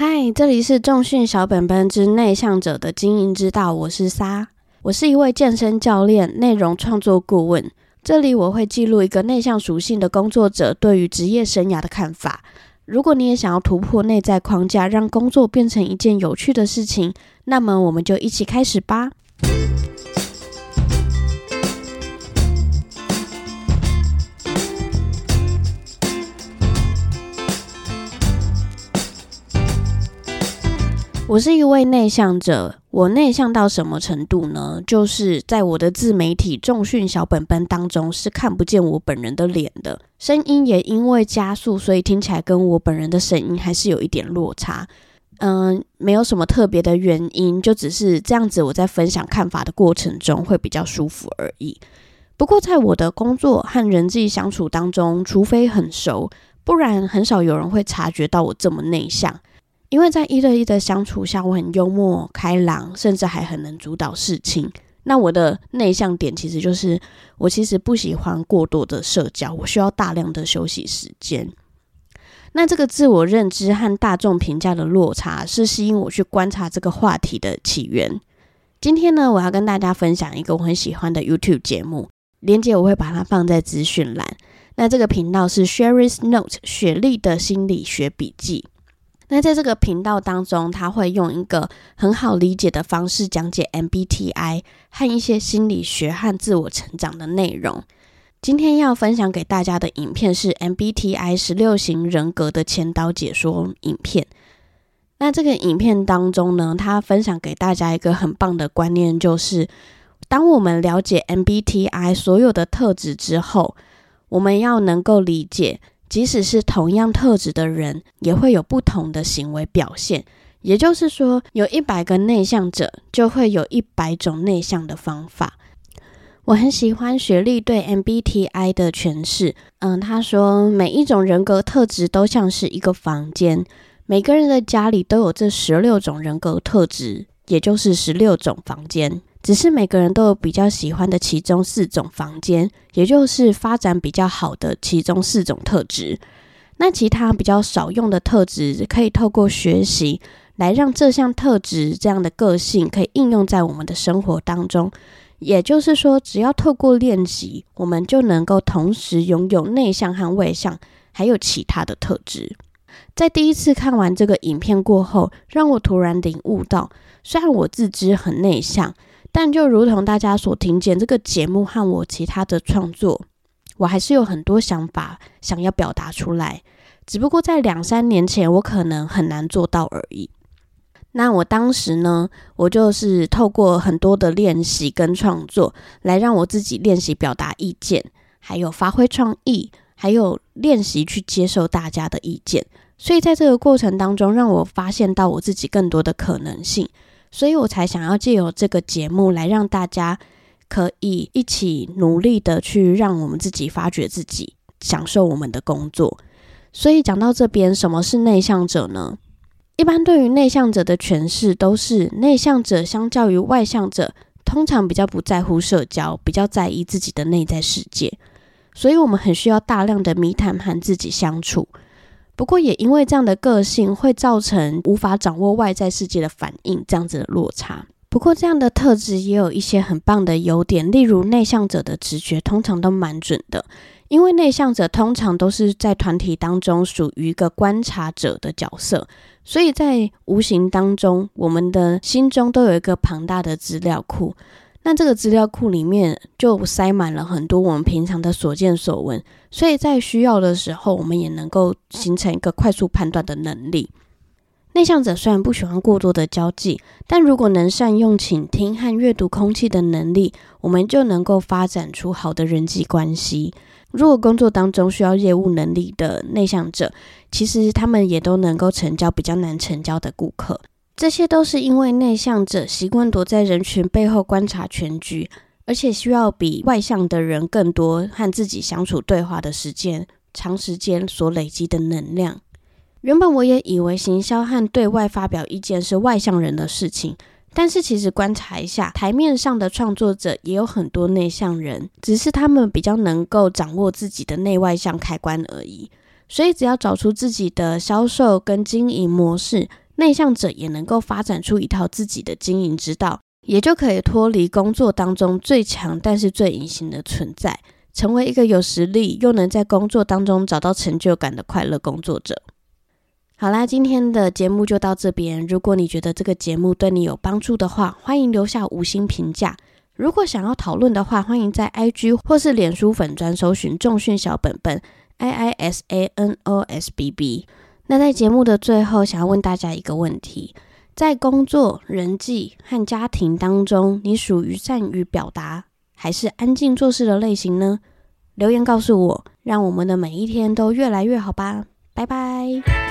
嗨，这里是重训小本本之内向者的经营之道，我是沙，我是一位健身教练、内容创作顾问。这里我会记录一个内向属性的工作者对于职业生涯的看法。如果你也想要突破内在框架，让工作变成一件有趣的事情，那么我们就一起开始吧。我是一位内向者，我内向到什么程度呢？就是在我的自媒体重训小本本当中是看不见我本人的脸的，声音也因为加速，所以听起来跟我本人的声音还是有一点落差。嗯，没有什么特别的原因，就只是这样子，我在分享看法的过程中会比较舒服而已。不过在我的工作和人际相处当中，除非很熟，不然很少有人会察觉到我这么内向。因为在一对一的相处下，我很幽默、开朗，甚至还很能主导事情。那我的内向点其实就是，我其实不喜欢过多的社交，我需要大量的休息时间。那这个自我认知和大众评价的落差，是吸引我去观察这个话题的起源。今天呢，我要跟大家分享一个我很喜欢的 YouTube 节目，连接我会把它放在资讯栏。那这个频道是 Sherry's Note 雪莉的心理学笔记。那在这个频道当中，他会用一个很好理解的方式讲解 MBTI 和一些心理学和自我成长的内容。今天要分享给大家的影片是 MBTI 十六型人格的前导解说影片。那这个影片当中呢，他分享给大家一个很棒的观念，就是当我们了解 MBTI 所有的特质之后，我们要能够理解。即使是同样特质的人，也会有不同的行为表现。也就是说，有一百个内向者，就会有一百种内向的方法。我很喜欢学历对 MBTI 的诠释。嗯，他说，每一种人格特质都像是一个房间，每个人的家里都有这十六种人格特质，也就是十六种房间。只是每个人都有比较喜欢的其中四种房间，也就是发展比较好的其中四种特质。那其他比较少用的特质，可以透过学习来让这项特质这样的个性可以应用在我们的生活当中。也就是说，只要透过练习，我们就能够同时拥有内向和外向，还有其他的特质。在第一次看完这个影片过后，让我突然领悟到，虽然我自知很内向。但就如同大家所听见，这个节目和我其他的创作，我还是有很多想法想要表达出来。只不过在两三年前，我可能很难做到而已。那我当时呢，我就是透过很多的练习跟创作，来让我自己练习表达意见，还有发挥创意，还有练习去接受大家的意见。所以在这个过程当中，让我发现到我自己更多的可能性。所以我才想要借由这个节目来让大家可以一起努力的去让我们自己发掘自己，享受我们的工作。所以讲到这边，什么是内向者呢？一般对于内向者的诠释都是，内向者相较于外向者，通常比较不在乎社交，比较在意自己的内在世界。所以我们很需要大量的密谈和自己相处。不过也因为这样的个性，会造成无法掌握外在世界的反应，这样子的落差。不过这样的特质也有一些很棒的优点，例如内向者的直觉通常都蛮准的，因为内向者通常都是在团体当中属于一个观察者的角色，所以在无形当中，我们的心中都有一个庞大的资料库。那这个资料库里面就塞满了很多我们平常的所见所闻，所以在需要的时候，我们也能够形成一个快速判断的能力。内向者虽然不喜欢过多的交际，但如果能善用倾听和阅读空气的能力，我们就能够发展出好的人际关系。如果工作当中需要业务能力的内向者，其实他们也都能够成交比较难成交的顾客。这些都是因为内向者习惯躲在人群背后观察全局，而且需要比外向的人更多和自己相处对话的时间，长时间所累积的能量。原本我也以为行销和对外发表意见是外向人的事情，但是其实观察一下，台面上的创作者也有很多内向人，只是他们比较能够掌握自己的内外向开关而已。所以只要找出自己的销售跟经营模式。内向者也能够发展出一套自己的经营之道，也就可以脱离工作当中最强但是最隐形的存在，成为一个有实力又能在工作当中找到成就感的快乐工作者。好啦，今天的节目就到这边。如果你觉得这个节目对你有帮助的话，欢迎留下五星评价。如果想要讨论的话，欢迎在 IG 或是脸书粉专搜寻“重训小本本 ”，I I S A N O S B B。那在节目的最后，想要问大家一个问题：在工作、人际和家庭当中，你属于善于表达，还是安静做事的类型呢？留言告诉我，让我们的每一天都越来越好吧！拜拜。